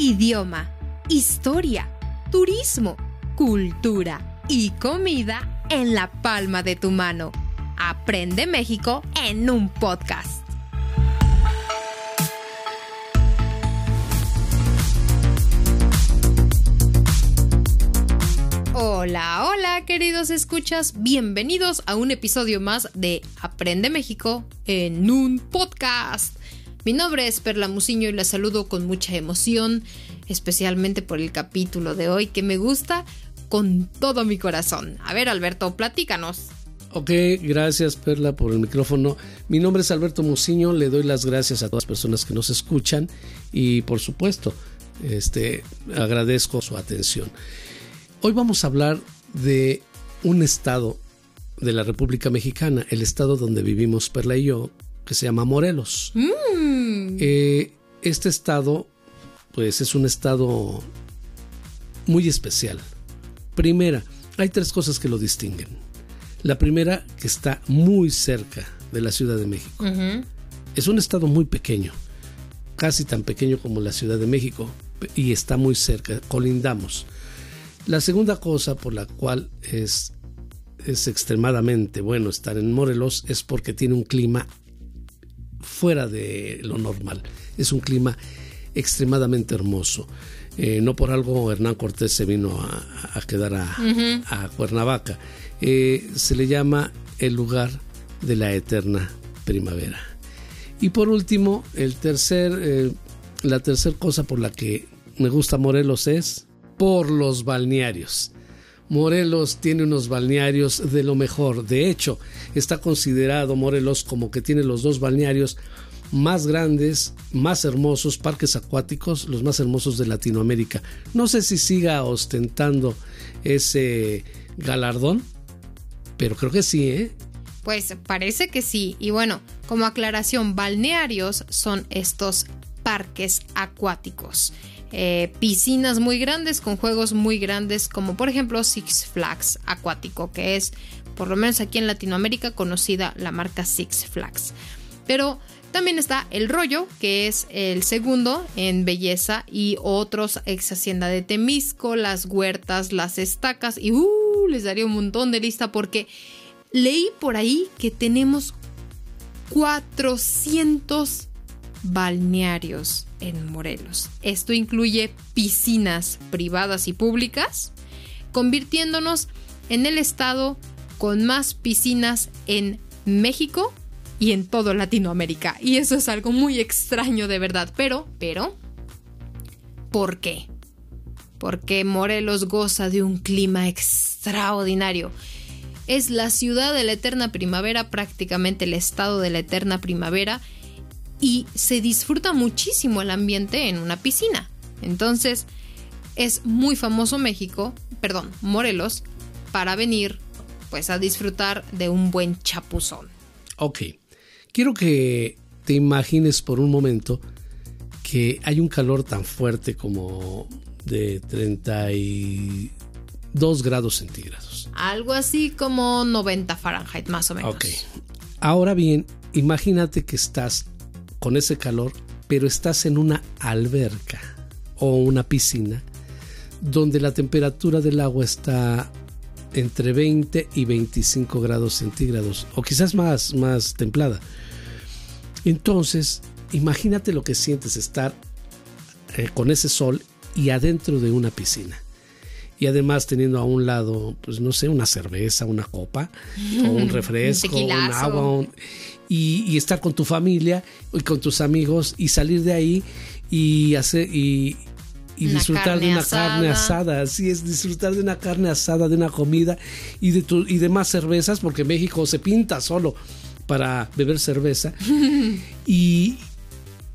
idioma, historia, turismo, cultura y comida en la palma de tu mano. Aprende México en un podcast. Hola, hola queridos escuchas, bienvenidos a un episodio más de Aprende México en un podcast. Mi nombre es Perla Muciño y la saludo con mucha emoción, especialmente por el capítulo de hoy que me gusta con todo mi corazón. A ver Alberto, platícanos. Ok, gracias Perla por el micrófono. Mi nombre es Alberto Muciño, le doy las gracias a todas las personas que nos escuchan y por supuesto, este, agradezco su atención. Hoy vamos a hablar de un estado de la República Mexicana, el estado donde vivimos Perla y yo, que se llama Morelos. Mm. Eh, este estado, pues es un estado muy especial. Primera, hay tres cosas que lo distinguen. La primera, que está muy cerca de la Ciudad de México. Es un estado muy pequeño, casi tan pequeño como la Ciudad de México, y está muy cerca, colindamos. La segunda cosa por la cual es, es extremadamente bueno estar en Morelos es porque tiene un clima fuera de lo normal. Es un clima extremadamente hermoso. Eh, no por algo Hernán Cortés se vino a, a quedar a, a Cuernavaca. Eh, se le llama el lugar de la eterna primavera. Y por último, el tercer, eh, la tercera cosa por la que me gusta Morelos es por los balnearios. Morelos tiene unos balnearios de lo mejor. De hecho, está considerado Morelos como que tiene los dos balnearios más grandes, más hermosos, parques acuáticos, los más hermosos de Latinoamérica. No sé si siga ostentando ese galardón, pero creo que sí, ¿eh? Pues parece que sí. Y bueno, como aclaración, balnearios son estos parques acuáticos. Eh, piscinas muy grandes con juegos muy grandes como por ejemplo Six Flags acuático que es por lo menos aquí en Latinoamérica conocida la marca Six Flags. Pero también está el rollo que es el segundo en belleza y otros ex hacienda de Temisco las huertas las estacas y uh, les daría un montón de lista porque leí por ahí que tenemos 400 balnearios en Morelos. Esto incluye piscinas privadas y públicas, convirtiéndonos en el estado con más piscinas en México y en todo Latinoamérica. Y eso es algo muy extraño de verdad. Pero, pero, ¿por qué? Porque Morelos goza de un clima extraordinario. Es la ciudad de la eterna primavera, prácticamente el estado de la eterna primavera y se disfruta muchísimo el ambiente en una piscina. Entonces, es muy famoso México, perdón, Morelos, para venir pues a disfrutar de un buen chapuzón. Ok, quiero que te imagines por un momento que hay un calor tan fuerte como de 32 grados centígrados. Algo así como 90 Fahrenheit más o menos. Ok, ahora bien, imagínate que estás con ese calor, pero estás en una alberca o una piscina donde la temperatura del agua está entre 20 y 25 grados centígrados o quizás más, más templada. Entonces, imagínate lo que sientes estar eh, con ese sol y adentro de una piscina. Y además teniendo a un lado, pues no sé, una cerveza, una copa, o un refresco, un, tequilazo. agua, un- y, y estar con tu familia y con tus amigos y salir de ahí y hacer y, disfrutar de una asada. carne asada. Así es, disfrutar de una carne asada, de una comida y de, tu, y de más cervezas, porque México se pinta solo para beber cerveza. y,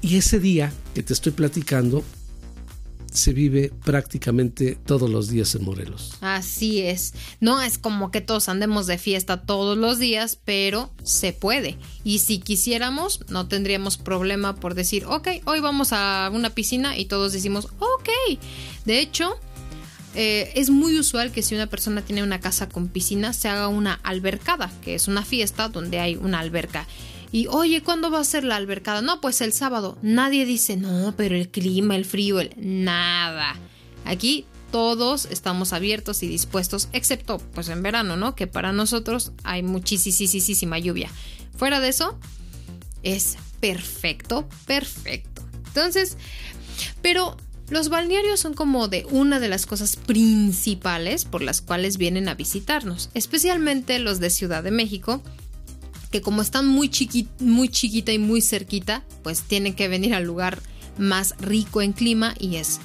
y ese día que te estoy platicando se vive prácticamente todos los días en Morelos. Así es. No es como que todos andemos de fiesta todos los días, pero se puede. Y si quisiéramos, no tendríamos problema por decir, ok, hoy vamos a una piscina y todos decimos, ok. De hecho, eh, es muy usual que si una persona tiene una casa con piscina, se haga una albercada, que es una fiesta donde hay una alberca. Y oye, ¿cuándo va a ser la albercada? No, pues el sábado. Nadie dice, no, pero el clima, el frío, el... Nada. Aquí todos estamos abiertos y dispuestos, excepto pues en verano, ¿no? Que para nosotros hay muchísima lluvia. Fuera de eso, es perfecto, perfecto. Entonces, pero los balnearios son como de una de las cosas principales por las cuales vienen a visitarnos, especialmente los de Ciudad de México, que como están muy, muy chiquita y muy cerquita, pues tienen que venir al lugar más rico en clima y es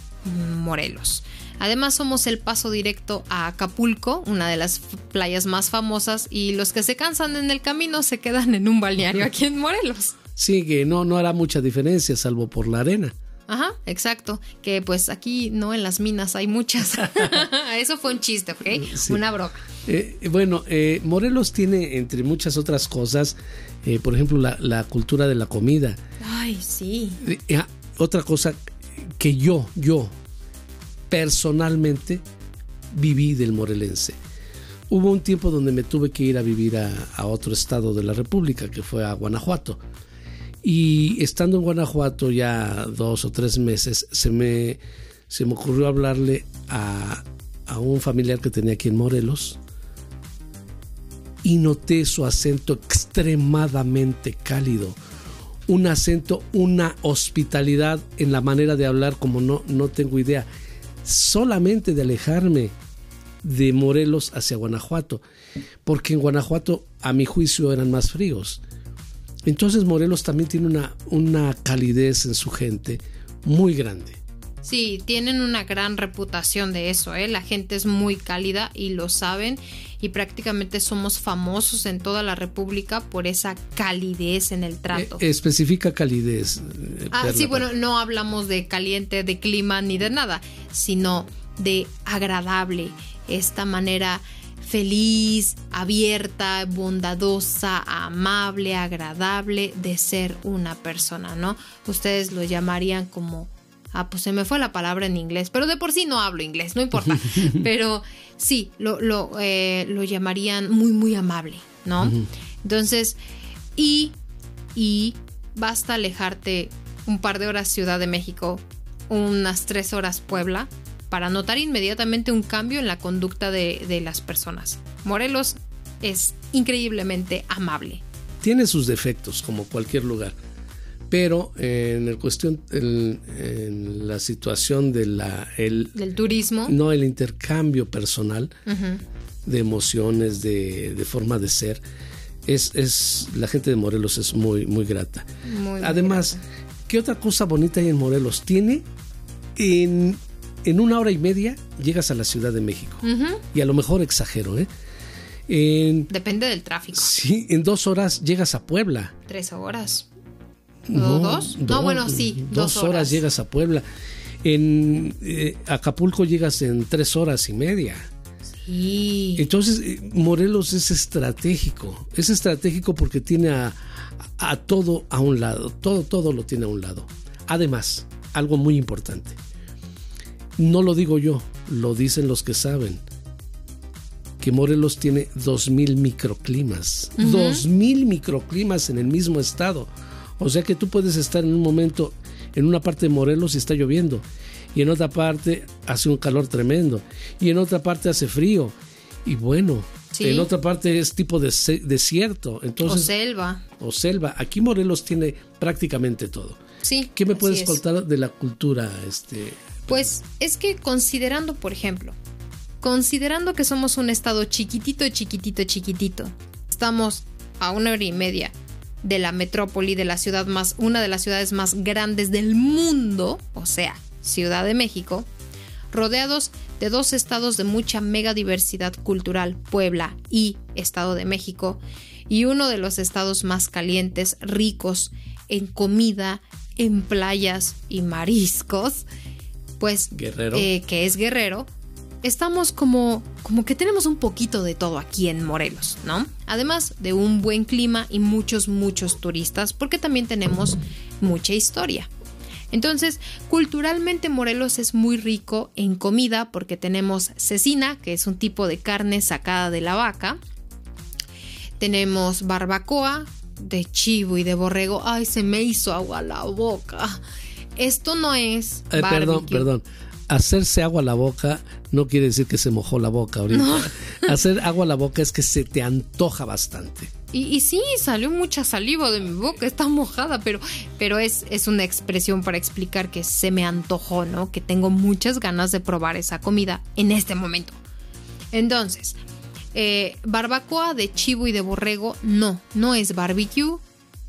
Morelos. Además somos el paso directo a Acapulco, una de las playas más famosas, y los que se cansan en el camino se quedan en un balneario aquí en Morelos. Sí, que no, no hará mucha diferencia, salvo por la arena. Ajá, exacto. Que pues aquí no en las minas hay muchas. Eso fue un chiste, ¿ok? Una broca. Eh, bueno, eh, Morelos tiene, entre muchas otras cosas, eh, por ejemplo, la, cultura de la comida. Ay, sí. Ah, otra cosa que yo, yo, personalmente, viví del morelense. Hubo un tiempo donde me tuve que ir a vivir a otro estado de la República, que fue a Guanajuato. Y estando en Guanajuato ya dos o tres meses, se me, se me ocurrió hablarle a, a un familiar que tenía aquí en Morelos y noté su acento extremadamente cálido. Un acento, una hospitalidad en la manera de hablar como no, no tengo idea. Solamente de alejarme de Morelos hacia Guanajuato, porque en Guanajuato a mi juicio eran más fríos. Entonces Morelos también tiene una, una calidez en su gente muy grande. Sí, tienen una gran reputación de eso, ¿eh? La gente es muy cálida y lo saben y prácticamente somos famosos en toda la República por esa calidez en el trato. Eh, especifica calidez. Eh, ah, sí, bueno, no hablamos de caliente, de clima ni de nada, sino de agradable, esta manera feliz, abierta, bondadosa, amable, agradable de ser una persona, ¿no? Ustedes lo llamarían como Ah, pues se me fue la palabra en inglés, pero de por sí no hablo inglés, no importa. pero sí, lo, lo, eh, lo llamarían muy, muy amable, ¿no? Entonces, y, y basta alejarte un par de horas Ciudad de México, unas tres horas Puebla, para notar inmediatamente un cambio en la conducta de, las personas. Morelos es increíblemente amable. Tiene sus defectos, como cualquier lugar, pero en el cuestión, en, la situación de la, el, del turismo, no el intercambio personal de emociones, de, forma de ser, es, es, la gente de Morelos es muy, muy grata. Además, ¿qué otra cosa bonita hay en Morelos? Tiene en en una hora y media llegas a la Ciudad de México. Y a lo mejor exagero, ¿eh? Depende del tráfico. Sí, en dos horas llegas a Puebla. Tres horas. No, ¿Dos? No, bueno, sí. Dos, horas. llegas a Puebla. En eh, Acapulco llegas en tres horas y media. Sí. Entonces, eh, Morelos es estratégico. Es estratégico porque tiene a, a todo a un lado. Todo, todo lo tiene a un lado. Además, algo muy importante no lo digo yo, lo dicen los que saben. Que Morelos tiene 2.000 microclimas. 2.000 microclimas en el mismo estado. O sea que tú puedes estar en un momento en una parte de Morelos y está lloviendo. Y en otra parte hace un calor tremendo. Y en otra parte hace frío. Y bueno, en otra parte es tipo de desierto. Entonces, o selva. O selva. Aquí Morelos tiene prácticamente todo. Sí. ¿Qué me puedes contar de la cultura este, pues es que considerando, por ejemplo, considerando que somos un estado chiquitito, chiquitito, chiquitito, estamos a una hora y media de la metrópoli, de la ciudad más, una de las ciudades más grandes del mundo, o sea, Ciudad de México, rodeados de dos estados de mucha mega diversidad cultural, Puebla y Estado de México, y uno de los estados más calientes, ricos en comida, en playas y mariscos, pues, eh, que es guerrero, estamos como, como que tenemos un poquito de todo aquí en Morelos, ¿no? Además de un buen clima y muchos, muchos turistas, porque también tenemos mucha historia. Entonces, culturalmente Morelos es muy rico en comida porque tenemos cecina, que es un tipo de carne sacada de la vaca. Tenemos barbacoa, de chivo y de borrego, ay, se me hizo agua la boca. Esto no es. Eh, perdón, perdón. Hacerse agua a la boca no quiere decir que se mojó la boca ahorita. Hacer agua a la boca es que se te antoja bastante. Y, sí, salió mucha saliva de mi boca, está mojada, pero, pero es, es una expresión para explicar que se me antojó, ¿no? Que tengo muchas ganas de probar esa comida en este momento. Entonces, eh, barbacoa de chivo y de borrego, no, no es barbecue,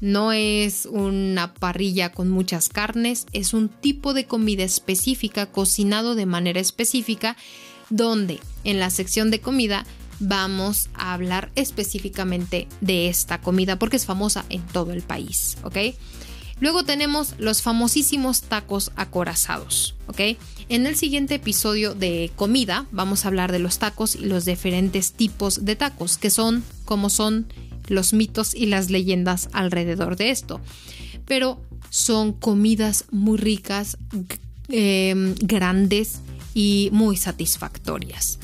no es una parrilla con muchas carnes, es un tipo de comida específica cocinado de manera específica donde en la sección de comida vamos a hablar específicamente de esta comida porque es famosa en todo el país, ¿ok? Luego tenemos los famosísimos tacos acorazados, ¿ok? En el siguiente episodio de comida vamos a hablar de los tacos y los diferentes tipos de tacos, que son, como son los mitos y las leyendas alrededor de esto. Pero son comidas muy ricas, em, grandes y muy satisfactorias.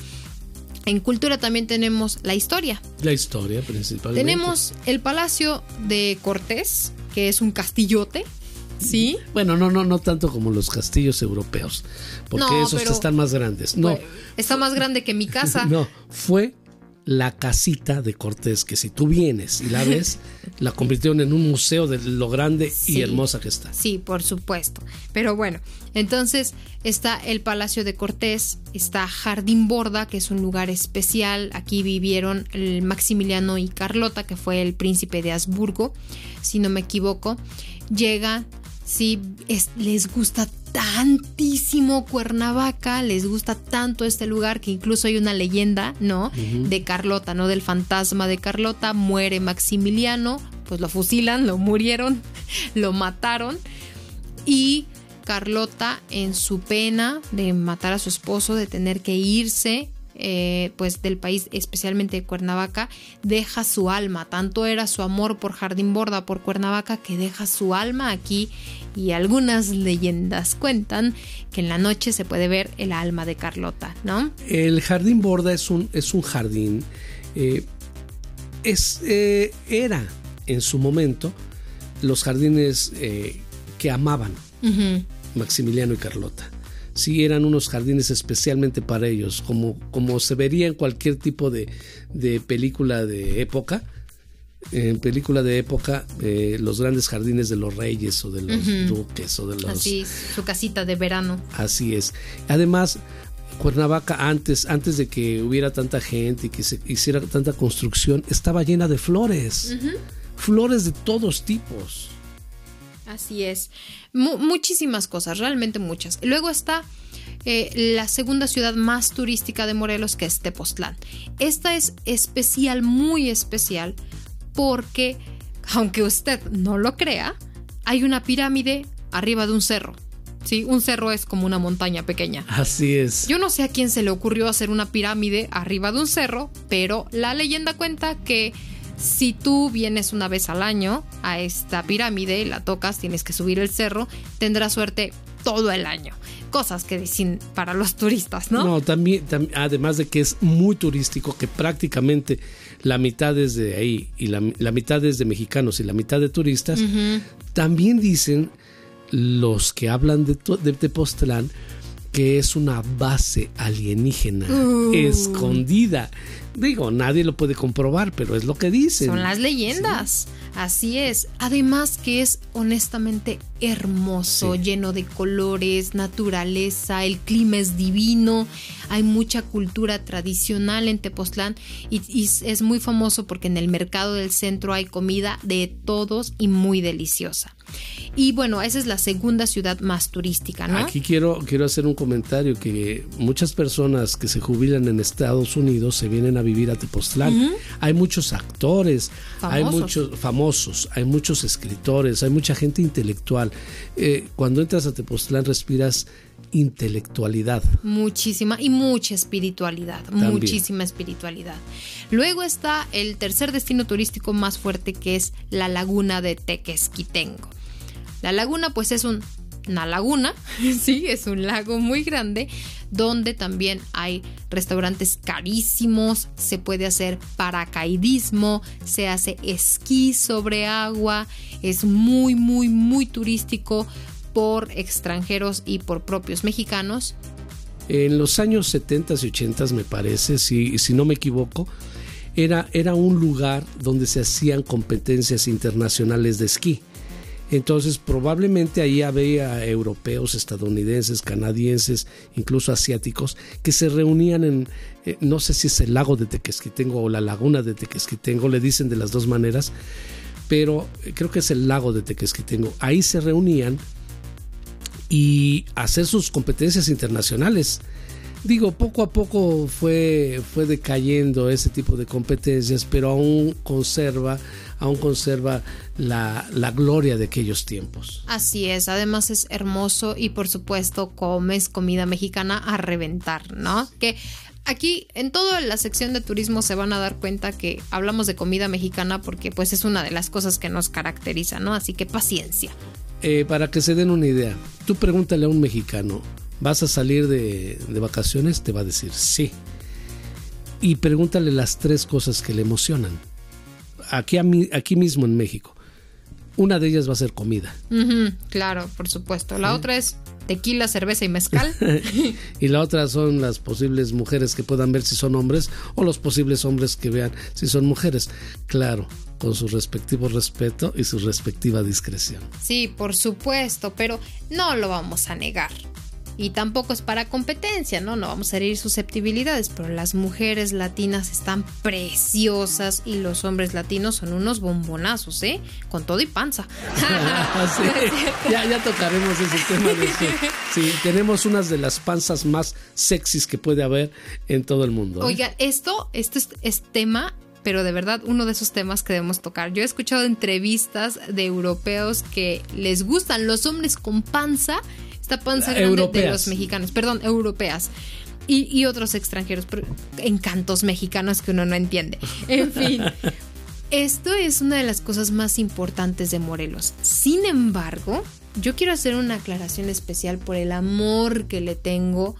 En cultura también tenemos la historia. La historia principalmente. Tenemos el Palacio de Cortés, que es un castillote. ¿Sí? Bueno, no, no, no tanto como los castillos europeos, porque esos están más grandes. No. Está más grande que mi casa. no, fue la casita de Cortés, que si tú vienes y la ves, la convirtieron en un museo de lo grande y hermosa que está. Sí, por supuesto. Pero bueno, entonces está el Palacio de Cortés, está Jardín Borda, que es un lugar especial. Aquí vivieron el Maximiliano y Carlota, que fue el príncipe de Habsburgo, si no me equivoco. Llega si les gusta tantísimo Cuernavaca, les gusta tanto este lugar que incluso hay una leyenda, ¿no? De Carlota, ¿no? Del fantasma de Carlota, muere Maximiliano, pues lo fusilan, lo murieron, lo mataron y Carlota en su pena de matar a su esposo, de tener que irse eh, pues del país, especialmente de Cuernavaca, deja su alma. Tanto era su amor por Jardín Borda, por Cuernavaca, que deja su alma aquí. Y algunas leyendas cuentan que en la noche se puede ver el alma de Carlota, ¿no? El Jardín Borda es un, es un jardín. Eh, es, eh, era en su momento los jardines que amaban Maximiliano y Carlota sí eran unos jardines especialmente para ellos, como, como se vería en cualquier tipo de, película de época. En película de época, eh, los grandes jardines de los reyes o de los duques o de los... Así, su casita de verano. Así es. Además, Cuernavaca antes, antes de que hubiera tanta gente y que se hiciera tanta construcción, estaba llena de flores. Flores de todos tipos. Así es. muchísimas cosas, realmente muchas. Luego está eh, la segunda ciudad más turística de Morelos, que es Tepoztlán. Esta es especial, muy especial, porque, aunque usted no lo crea, hay una pirámide arriba de un cerro. Sí, un cerro es como una montaña pequeña. Así es. Yo no sé a quién se le ocurrió hacer una pirámide arriba de un cerro, pero la leyenda cuenta que si tú vienes una vez al año a esta pirámide, la tocas, tienes que subir el cerro, tendrás suerte todo el año. Cosas que dicen para los turistas, ¿no? No, también, además de que es muy turístico, que prácticamente la mitad es de ahí y la, mitad es de mexicanos y la mitad de turistas, también dicen los que hablan de, de Tepoztlán que es una base alienígena uh. escondida Digo, nadie lo puede comprobar, pero es lo que dicen. Son las leyendas. Así es. Además que es honestamente hermoso, lleno de colores, naturaleza, el clima es divino, hay mucha cultura tradicional en Tepoztlán y, es muy famoso porque en el mercado del centro hay comida de todos y muy deliciosa. Y bueno, esa es la segunda ciudad más turística, ¿no? Aquí quiero, quiero hacer un comentario que muchas personas que se jubilan en Estados Unidos se vienen a vivir a Tepoztlán. Hay muchos actores, hay muchos famosos, hay muchos escritores, hay mucha gente intelectual. Eh, cuando entras a Tepoztlán respiras intelectualidad. Muchísima y mucha espiritualidad, muchísima espiritualidad. Luego está el tercer destino turístico más fuerte que es la laguna de Tequesquitengo. La laguna pues es un una laguna, sí, es un lago muy grande donde también hay restaurantes carísimos, se puede hacer paracaidismo, se hace esquí sobre agua, es muy, muy, muy turístico por extranjeros y por propios mexicanos. En los años 70 y 80 me parece, si, si no me equivoco, era, era un lugar donde se hacían competencias internacionales de esquí. Entonces probablemente ahí había europeos, estadounidenses, canadienses, incluso asiáticos, que se reunían en, eh, no sé si es el lago de Tequesquitengo o la laguna de Tequesquitengo, le dicen de las dos maneras, pero eh, creo que es el lago de Tequesquitengo. Ahí se reunían y hacer sus competencias internacionales. Digo, poco a poco fue, fue decayendo ese tipo de competencias, pero aún conserva aún conserva la, la, gloria de aquellos tiempos. Así es, además es hermoso y por supuesto comes comida mexicana a reventar, ¿no? Que aquí en toda la sección de turismo se van a dar cuenta que hablamos de comida mexicana porque pues es una de las cosas que nos caracteriza, ¿no? Así que paciencia. Eh, para que se den una idea, tú pregúntale a un mexicano, ¿vas a salir de, de vacaciones? Te va a decir sí. Y pregúntale las tres cosas que le emocionan aquí, aquí mismo en México. Una de ellas va a ser comida. claro, por supuesto. La otra es tequila, cerveza y mezcal. y la otra son las posibles mujeres que puedan ver si son hombres o los posibles hombres que vean si son mujeres. Claro, con su respectivo respeto y su respectiva discreción. Sí, por supuesto, pero no lo vamos a negar y tampoco es para competencia, ¿no? No vamos a herir susceptibilidades, pero las mujeres latinas están preciosas y los hombres latinos son unos bombonazos, ¿eh? Con todo y panza. ya, ya tocaremos ese tema de Sí, tenemos unas de las panzas más sexys que puede haber en todo el mundo. ¿eh? Oiga, esto, esto es, es tema pero de verdad uno de esos temas que debemos tocar. Yo he escuchado entrevistas de europeos que les gustan los hombres con panza esta panza grande de los mexicanos, perdón, europeas. Y, otros extranjeros, encantos mexicanos que uno no entiende. En fin, esto es una de las cosas más importantes de Morelos. Sin embargo, yo quiero hacer una aclaración especial por el amor que le tengo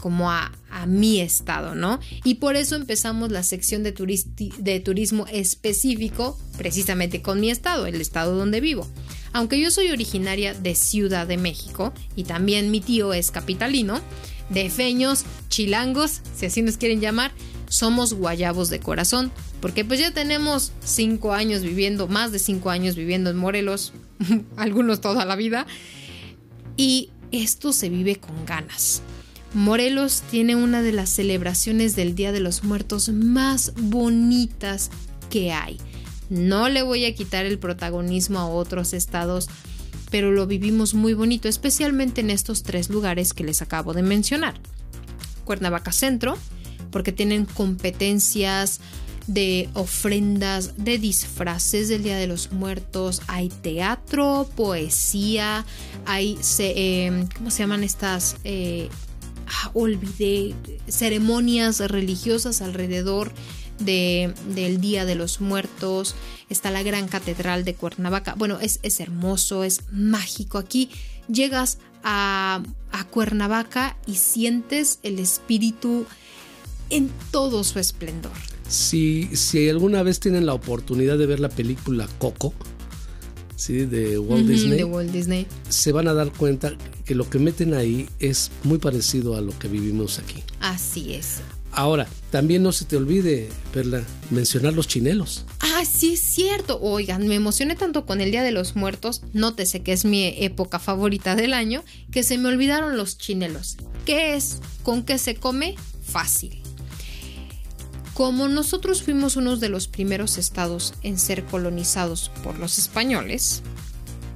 como a, a mi estado, ¿no? Y por eso empezamos la sección de, de turismo específico precisamente con mi estado, el estado donde vivo. Aunque yo soy originaria de Ciudad de México y también mi tío es capitalino, de feños, chilangos, si así nos quieren llamar, somos guayabos de corazón, porque pues ya tenemos cinco años viviendo, más de cinco años viviendo en Morelos, algunos toda la vida, y esto se vive con ganas. Morelos tiene una de las celebraciones del Día de los Muertos más bonitas que hay. No le voy a quitar el protagonismo a otros estados, pero lo vivimos muy bonito, especialmente en estos tres lugares que les acabo de mencionar. Cuernavaca Centro, porque tienen competencias de ofrendas, de disfraces del Día de los Muertos, hay teatro, poesía, hay, em, ¿cómo se llaman estas? Eh, ah, olvidé, ceremonias religiosas alrededor del Día de los Muertos, está la gran catedral de Cuernavaca. Bueno, es, es hermoso, es mágico. Aquí llegas a, a Cuernavaca y sientes el espíritu en todo su esplendor. Si, si alguna vez tienen la oportunidad de ver la película Coco, ¿sí? de, Walt Disney, de Walt Disney, se van a dar cuenta que lo que meten ahí es muy parecido a lo que vivimos aquí. Así es. Ahora, también no se te olvide, Perla, mencionar los chinelos. Ah, sí, es cierto. Oigan, me emocioné tanto con el Día de los Muertos, nótese que es mi época favorita del año, que se me olvidaron los chinelos. ¿Qué es? ¿Con qué se come? Fácil. Como nosotros fuimos uno de los primeros estados en ser colonizados por los españoles,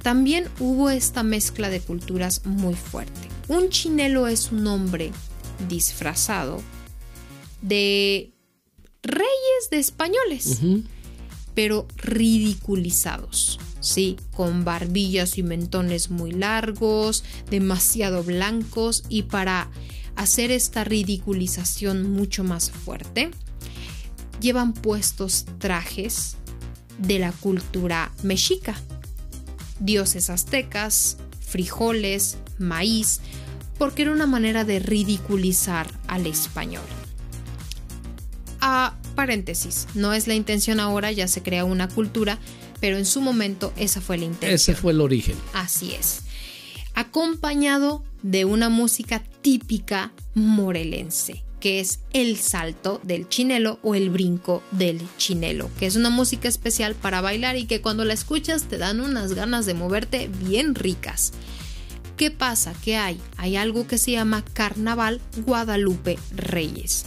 también hubo esta mezcla de culturas muy fuerte. Un chinelo es un hombre disfrazado de reyes de españoles, pero ridiculizados. Sí, con barbillas y mentones muy largos, demasiado blancos y para hacer esta ridiculización mucho más fuerte, llevan puestos trajes de la cultura mexica. Dioses aztecas, frijoles, maíz, porque era una manera de ridiculizar al español. A paréntesis, no es la intención ahora, ya se crea una cultura, pero en su momento esa fue la intención. Ese fue el origen. Así es. Acompañado de una música típica morelense, que es el salto del chinelo o el brinco del chinelo, que es una música especial para bailar y que cuando la escuchas te dan unas ganas de moverte bien ricas. ¿Qué pasa? Que hay? Hay algo que se llama Carnaval Guadalupe Reyes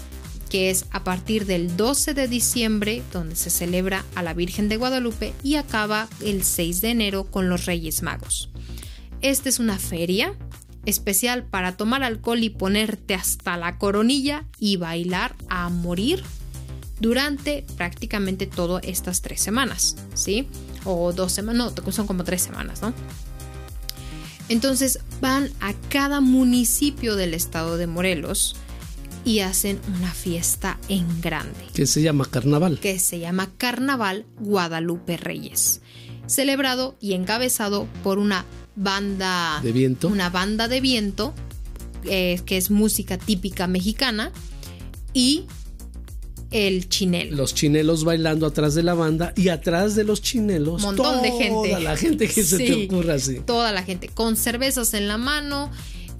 que es a partir del 12 de diciembre, donde se celebra a la Virgen de Guadalupe y acaba el 6 de enero con los Reyes Magos. Esta es una feria especial para tomar alcohol y ponerte hasta la coronilla y bailar a morir durante prácticamente todas estas tres semanas, ¿sí? O dos semanas, no, son como tres semanas, ¿no? Entonces van a cada municipio del estado de Morelos, y hacen una fiesta en grande. Que se llama Carnaval. Que se llama Carnaval Guadalupe Reyes. Celebrado y encabezado por una banda de viento. Una banda de viento, eh, que es música típica mexicana, y el chinelo. Los chinelos bailando atrás de la banda y atrás de los chinelos. Montón de gente. Toda la gente que se te ocurra así. Toda la gente, con cervezas en la mano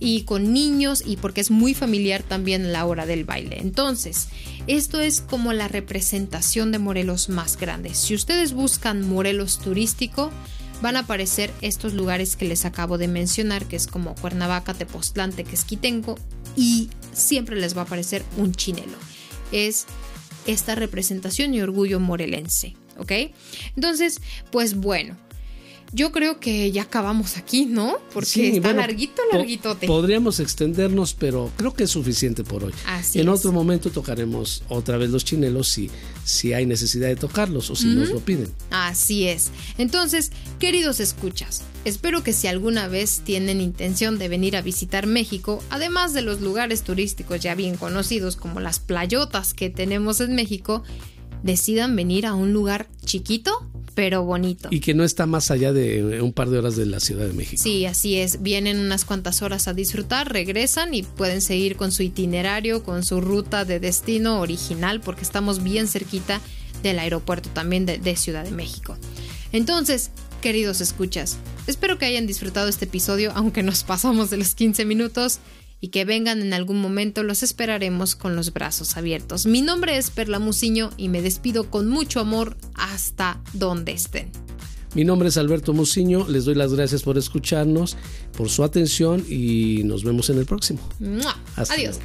y con niños y porque es muy familiar también la hora del baile. Entonces, esto es como la representación de Morelos más grande. Si ustedes buscan Morelos turístico, van a aparecer estos lugares que les acabo de mencionar, que es como Cuernavaca, Tepoztlán, Tequesquitengo y siempre les va a aparecer un chinelo. Es esta representación y orgullo morelense, ¿ok? Entonces, pues bueno, yo creo que ya acabamos aquí, ¿no? Porque está larguito, larguitote. podríamos extendernos, pero creo que es suficiente por hoy. Así en otro momento tocaremos otra vez los chinelos si, si hay necesidad de tocarlos o si nos lo piden. Así es. Entonces, queridos escuchas, espero que si alguna vez tienen intención de venir a visitar México, además de los lugares turísticos ya bien conocidos como las playotas que tenemos en México, decidan venir a un lugar chiquito pero bonito. Y que no está más allá de un par de horas de la Ciudad de México. Sí, así es. Vienen unas cuantas horas a disfrutar, regresan y pueden seguir con su itinerario, con su ruta de destino original, porque estamos bien cerquita del aeropuerto también de, de Ciudad de México. Entonces, queridos escuchas, espero que hayan disfrutado este episodio, aunque nos pasamos de los 15 minutos y que vengan en algún momento los esperaremos con los brazos abiertos. Mi nombre es Perla Muciño y me despido con mucho amor hasta donde estén. Mi nombre es Alberto Muciño, les doy las gracias por escucharnos, por su atención y nos vemos en el próximo. Adiós.